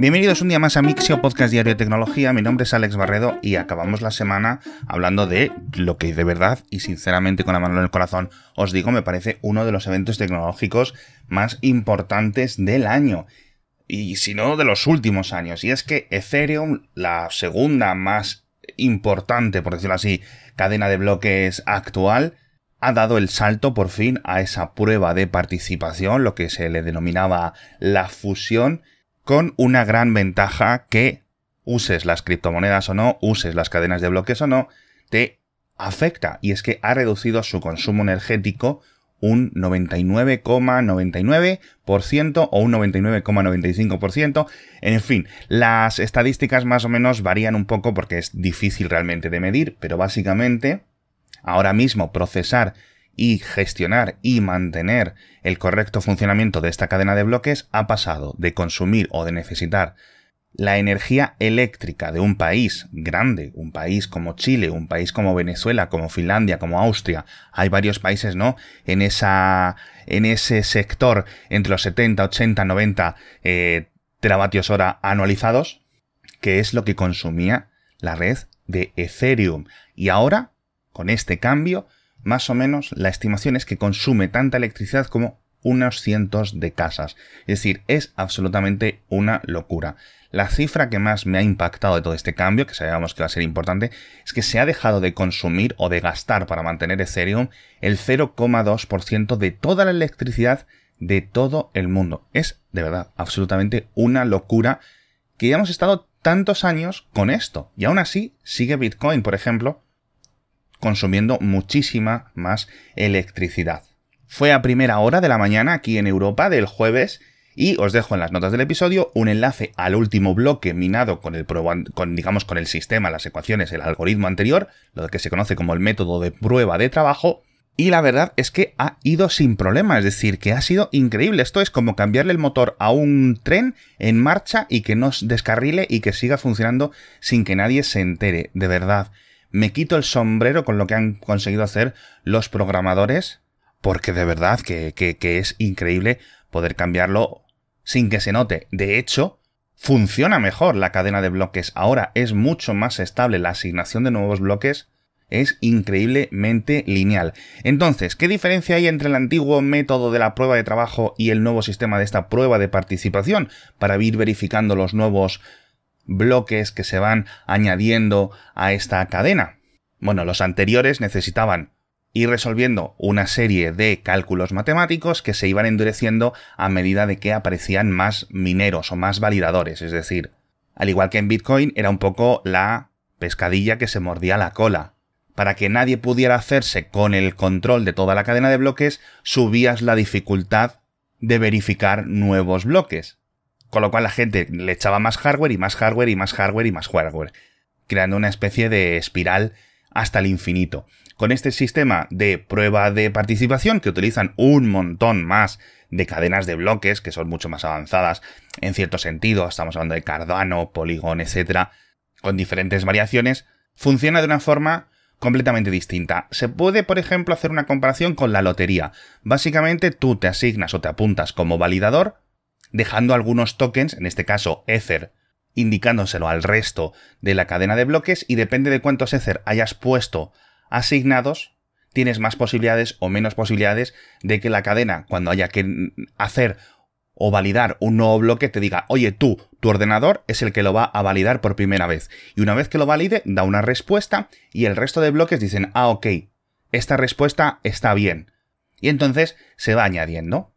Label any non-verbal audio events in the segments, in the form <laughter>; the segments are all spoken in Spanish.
Bienvenidos un día más a Mixio, podcast diario de tecnología. Mi nombre es Alex Barredo y acabamos la semana hablando de lo que de verdad y sinceramente con la mano en el corazón os digo me parece uno de los eventos tecnológicos más importantes del año y si no de los últimos años. Y es que Ethereum, la segunda más importante, por decirlo así, cadena de bloques actual, ha dado el salto por fin a esa prueba de participación, lo que se le denominaba la fusión, con una gran ventaja que uses las criptomonedas o no, uses las cadenas de bloques o no, te afecta y es que ha reducido su consumo energético un 99,99% o un 99,95%. En fin, las estadísticas más o menos varían un poco porque es difícil realmente de medir, pero básicamente ahora mismo procesar y gestionar y mantener el correcto funcionamiento de esta cadena de bloques ha pasado de consumir o de necesitar la energía eléctrica de un país grande, un país como Chile, un país como Venezuela, como Finlandia, como Austria, hay varios países, ¿no? En esa, en ese sector entre los 70, 80, 90 teravatios hora anualizados, que es lo que consumía la red de Ethereum. Y ahora, con este cambio, más o menos la estimación es que consume tanta electricidad como unos cientos de casas. Es decir, es absolutamente una locura. La cifra que más me ha impactado de todo este cambio, que sabíamos que va a ser importante, es que se ha dejado de consumir o de gastar para mantener Ethereum el 0,2% de toda la electricidad de todo el mundo. Es, de verdad, absolutamente una locura que ya hemos estado tantos años con esto. Y aún así sigue Bitcoin, por ejemplo, consumiendo muchísima más electricidad. Fue a primera hora de la mañana aquí en Europa del jueves y os dejo en las notas del episodio un enlace al último bloque minado con el con, digamos con el sistema, las ecuaciones, el algoritmo anterior, lo que se conoce como el método de prueba de trabajo. Y la verdad es que ha ido sin problema, es decir, que ha sido increíble. Esto es como cambiarle el motor a un tren en marcha y que no descarrile y que siga funcionando sin que nadie se entere. De verdad, me quito el sombrero con lo que han conseguido hacer los programadores, porque de verdad que, es increíble poder cambiarlo sin que se note. De hecho, funciona mejor la cadena de bloques. Ahora es mucho más estable. La asignación de nuevos bloques es increíblemente lineal. Entonces, ¿qué diferencia hay entre el antiguo método de la prueba de trabajo y el nuevo sistema de esta prueba de participación para ir verificando los nuevos bloques que se van añadiendo a esta cadena? Bueno, los anteriores necesitaban y resolviendo una serie de cálculos matemáticos que se iban endureciendo a medida de que aparecían más mineros o más validadores. Es decir, al igual que en Bitcoin, era un poco la pescadilla que se mordía la cola. Para que nadie pudiera hacerse con el control de toda la cadena de bloques, subías la dificultad de verificar nuevos bloques. Con lo cual la gente le echaba más hardware y más hardware y más hardware y más hardware, creando una especie de espiral hasta el infinito. Con este sistema de prueba de participación que utilizan un montón más de cadenas de bloques que son mucho más avanzadas en cierto sentido, estamos hablando de Cardano, Polygon, etcétera, con diferentes variaciones, funciona de una forma completamente distinta. Se puede, por ejemplo, hacer una comparación con la lotería. Básicamente tú te asignas o te apuntas como validador, dejando algunos tokens, en este caso Ether, indicándoselo al resto de la cadena de bloques y depende de cuántos Ether hayas puesto asignados, tienes más posibilidades o menos posibilidades de que la cadena, cuando haya que hacer o validar un nuevo bloque, te diga, oye tú, tu ordenador es el que lo va a validar por primera vez. Y una vez que lo valide, da una respuesta y el resto de bloques dicen, ah, ok, esta respuesta está bien. Y entonces se va añadiendo.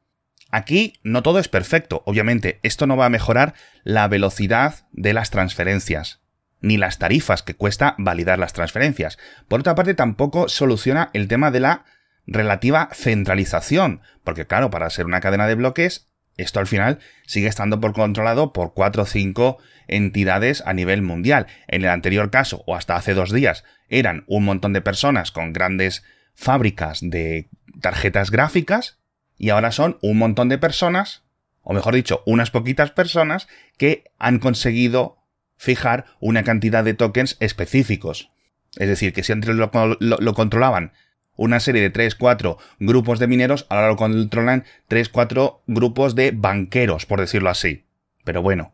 Aquí no todo es perfecto, obviamente, esto no va a mejorar la velocidad de las transferencias ni las tarifas que cuesta validar las transferencias. Por otra parte, tampoco soluciona el tema de la relativa centralización, porque claro, para ser una cadena de bloques, esto al final sigue estando por controlado por cuatro o cinco entidades a nivel mundial. En el anterior caso, o hasta hace dos días, eran un montón de personas con grandes fábricas de tarjetas gráficas, y ahora son un montón de personas, o mejor dicho, unas poquitas personas, que han conseguido fijar una cantidad de tokens específicos. Es decir, que si antes lo, controlaban una serie de 3-4 grupos de mineros, ahora lo controlan 3-4 grupos de banqueros, por decirlo así. Pero bueno.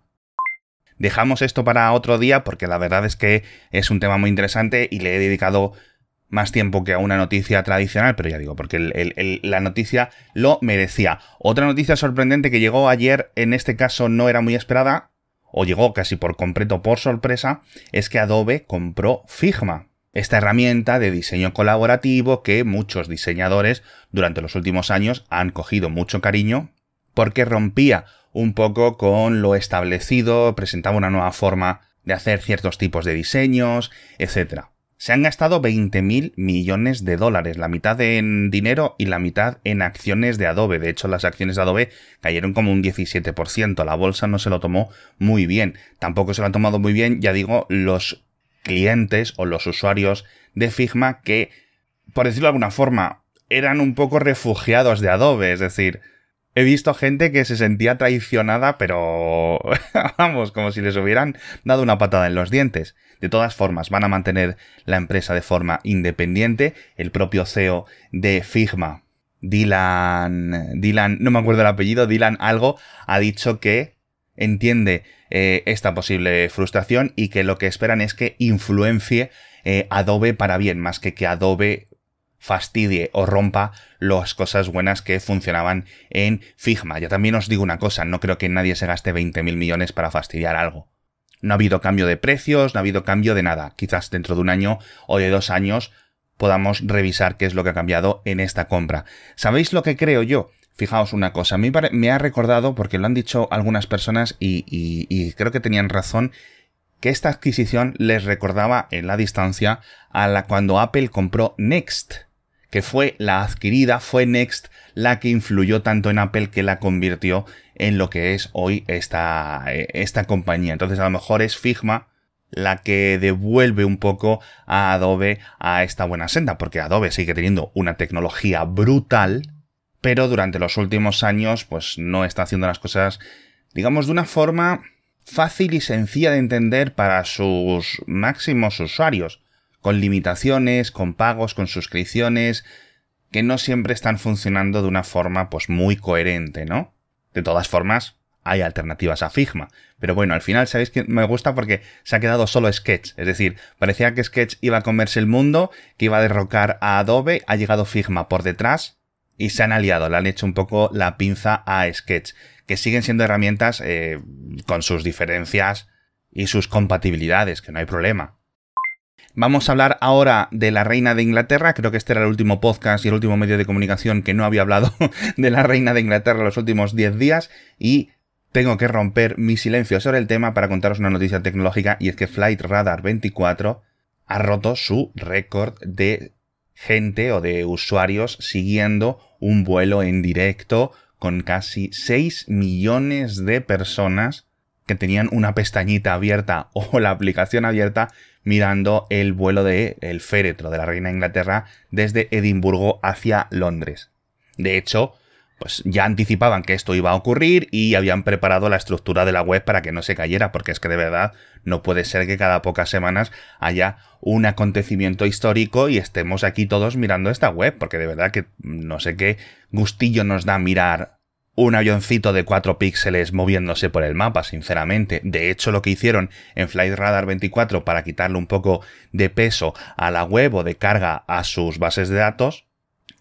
Dejamos esto para otro día porque la verdad es que es un tema muy interesante y le he dedicado más tiempo que a una noticia tradicional, pero ya digo, porque la noticia lo merecía. Otra noticia sorprendente que llegó ayer, en este caso no era muy esperada, o llegó casi por completo por sorpresa, es que Adobe compró Figma. Esta herramienta de diseño colaborativo que muchos diseñadores durante los últimos años han cogido mucho cariño porque rompía un poco con lo establecido, presentaba una nueva forma de hacer ciertos tipos de diseños, etc. Se han gastado 20.000 millones de dólares, la mitad en dinero y la mitad en acciones de Adobe. De hecho, las acciones de Adobe cayeron como un 17%. La bolsa no se lo tomó muy bien. Tampoco se lo han tomado muy bien, ya digo, los clientes o los usuarios de Figma que, por decirlo de alguna forma, eran un poco refugiados de Adobe. Es decir, he visto gente que se sentía traicionada, pero <laughs> vamos, como si les hubieran dado una patada en los dientes. De todas formas, van a mantener la empresa de forma independiente. El propio CEO de Figma, Dylan, Dylan, no me acuerdo el apellido, Dylan algo, ha dicho que entiende eh, esta posible frustración y que lo que esperan es que influencie eh, Adobe para bien, más que que Adobe fastidie o rompa las cosas buenas que funcionaban en Figma. Ya también os digo una cosa, no creo que nadie se gaste 20.000 millones para fastidiar algo. No ha habido cambio de precios, no ha habido cambio de nada. Quizás dentro de un año o de dos años podamos revisar qué es lo que ha cambiado en esta compra. ¿Sabéis lo que creo yo? Fijaos una cosa, a mí me ha recordado, porque lo han dicho algunas personas y, y creo que tenían razón, que esta adquisición les recordaba en la distancia a la cuando Apple compró Next que fue la adquirida, fue Next la que influyó tanto en Apple que la convirtió en lo que es hoy esta, eh, esta compañía. Entonces a lo mejor es Figma la que devuelve un poco a Adobe a esta buena senda, porque Adobe sigue teniendo una tecnología brutal, pero durante los últimos años pues no está haciendo las cosas, digamos, de una forma fácil y sencilla de entender para sus máximos usuarios con limitaciones, con pagos, con suscripciones, que no siempre están funcionando de una forma pues muy coherente, ¿no? De todas formas, hay alternativas a Figma. Pero bueno, al final, ¿sabéis que me gusta? Porque se ha quedado solo Sketch. Es decir, parecía que Sketch iba a comerse el mundo, que iba a derrocar a Adobe, ha llegado Figma por detrás y se han aliado, le han hecho un poco la pinza a Sketch, que siguen siendo herramientas eh, con sus diferencias y sus compatibilidades, que no hay problema. Vamos a hablar ahora de la reina de Inglaterra. Creo que este era el último podcast y el último medio de comunicación que no había hablado <laughs> de la reina de Inglaterra los últimos 10 días y tengo que romper mi silencio sobre el tema para contaros una noticia tecnológica y es que Flight Radar 24 ha roto su récord de gente o de usuarios siguiendo un vuelo en directo con casi 6 millones de personas que tenían una pestañita abierta <laughs> o la aplicación abierta mirando el vuelo de el féretro de la reina de Inglaterra desde Edimburgo hacia Londres. De hecho, pues ya anticipaban que esto iba a ocurrir y habían preparado la estructura de la web para que no se cayera, porque es que de verdad no puede ser que cada pocas semanas haya un acontecimiento histórico y estemos aquí todos mirando esta web, porque de verdad que no sé qué gustillo nos da mirar un avioncito de 4 píxeles moviéndose por el mapa, sinceramente. De hecho, lo que hicieron en Flight Radar 24 para quitarle un poco de peso a la web o de carga a sus bases de datos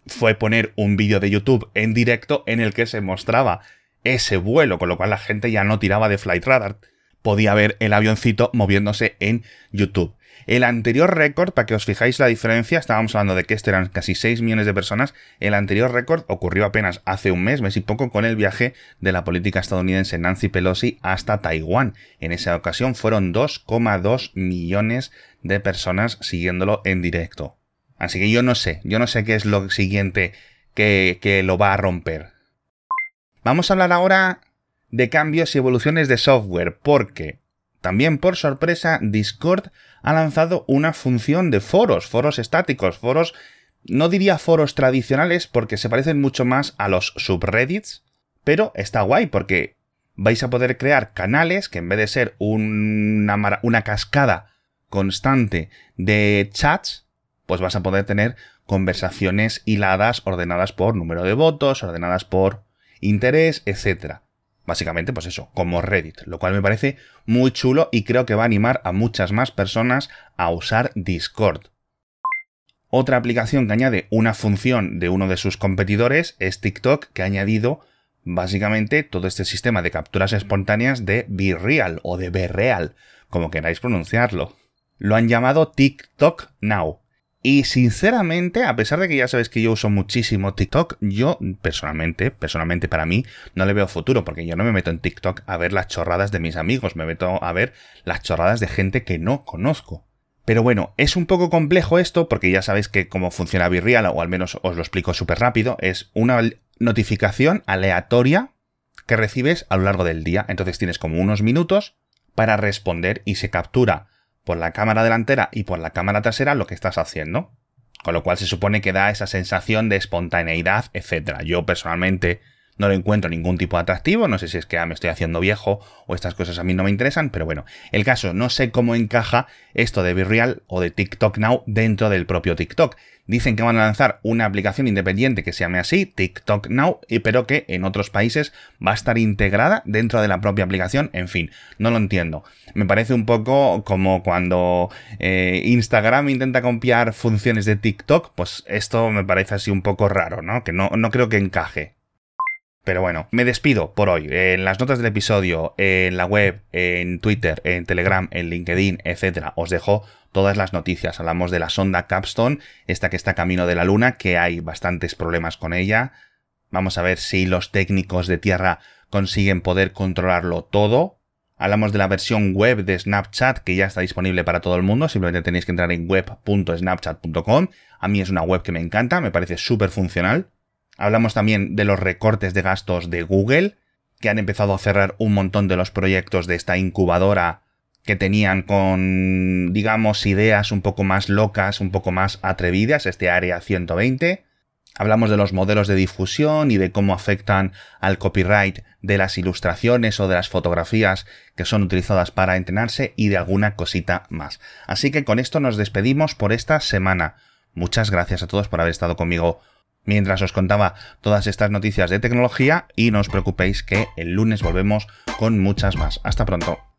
fue poner un vídeo de YouTube en directo en el que se mostraba ese vuelo, con lo cual la gente ya no tiraba de Flight Radar. Podía ver el avioncito moviéndose en YouTube. El anterior récord, para que os fijáis la diferencia, estábamos hablando de que este eran casi 6 millones de personas, el anterior récord ocurrió apenas hace un mes, mes y poco, con el viaje de la política estadounidense Nancy Pelosi hasta Taiwán. En esa ocasión fueron 2,2 millones de personas siguiéndolo en directo. Así que yo no sé, yo no sé qué es lo siguiente que, que lo va a romper. Vamos a hablar ahora de cambios y evoluciones de software, porque también por sorpresa, Discord ha lanzado una función de foros, foros estáticos, foros, no diría foros tradicionales porque se parecen mucho más a los subreddits, pero está guay porque vais a poder crear canales que en vez de ser una, cascada constante de chats, pues vas a poder tener conversaciones hiladas ordenadas por número de votos, ordenadas por interés, etc. Básicamente, pues eso, como Reddit, lo cual me parece muy chulo y creo que va a animar a muchas más personas a usar Discord. Otra aplicación que añade una función de uno de sus competidores es TikTok, que ha añadido básicamente todo este sistema de capturas espontáneas de BeReal o de BeReal, como queráis pronunciarlo. Lo han llamado TikTok Now. Y sinceramente, a pesar de que ya sabéis que yo uso muchísimo TikTok, yo personalmente, personalmente para mí, no le veo futuro, porque yo no me meto en TikTok a ver las chorradas de mis amigos, me meto a ver las chorradas de gente que no conozco. Pero bueno, es un poco complejo esto, porque ya sabéis que cómo funciona Virreal, o al menos os lo explico súper rápido, es una notificación aleatoria que recibes a lo largo del día. Entonces tienes como unos minutos para responder y se captura por la cámara delantera y por la cámara trasera lo que estás haciendo. Con lo cual se supone que da esa sensación de espontaneidad, etc. Yo personalmente no lo encuentro ningún tipo de atractivo, no sé si es que me estoy haciendo viejo o estas cosas a mí no me interesan, pero bueno, el caso, no sé cómo encaja esto de Virreal o de TikTok Now dentro del propio TikTok. Dicen que van a lanzar una aplicación independiente que se llame así, TikTok Now, pero que en otros países va a estar integrada dentro de la propia aplicación. En fin, no lo entiendo. Me parece un poco como cuando eh, Instagram intenta copiar funciones de TikTok, pues esto me parece así un poco raro, ¿no? Que no, no creo que encaje. Pero bueno, me despido por hoy. En las notas del episodio, en la web, en Twitter, en Telegram, en LinkedIn, etc. Os dejo todas las noticias. Hablamos de la sonda Capstone, esta que está camino de la Luna, que hay bastantes problemas con ella. Vamos a ver si los técnicos de tierra consiguen poder controlarlo todo. Hablamos de la versión web de Snapchat que ya está disponible para todo el mundo. Simplemente tenéis que entrar en web.snapchat.com. A mí es una web que me encanta, me parece súper funcional. Hablamos también de los recortes de gastos de Google, que han empezado a cerrar un montón de los proyectos de esta incubadora que tenían con, digamos, ideas un poco más locas, un poco más atrevidas, este área 120. Hablamos de los modelos de difusión y de cómo afectan al copyright de las ilustraciones o de las fotografías que son utilizadas para entrenarse y de alguna cosita más. Así que con esto nos despedimos por esta semana. Muchas gracias a todos por haber estado conmigo mientras os contaba todas estas noticias de tecnología y no os preocupéis que el lunes volvemos con muchas más. Hasta pronto.